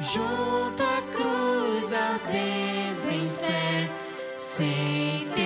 junto à cruz, ardendo em fé, sem ter.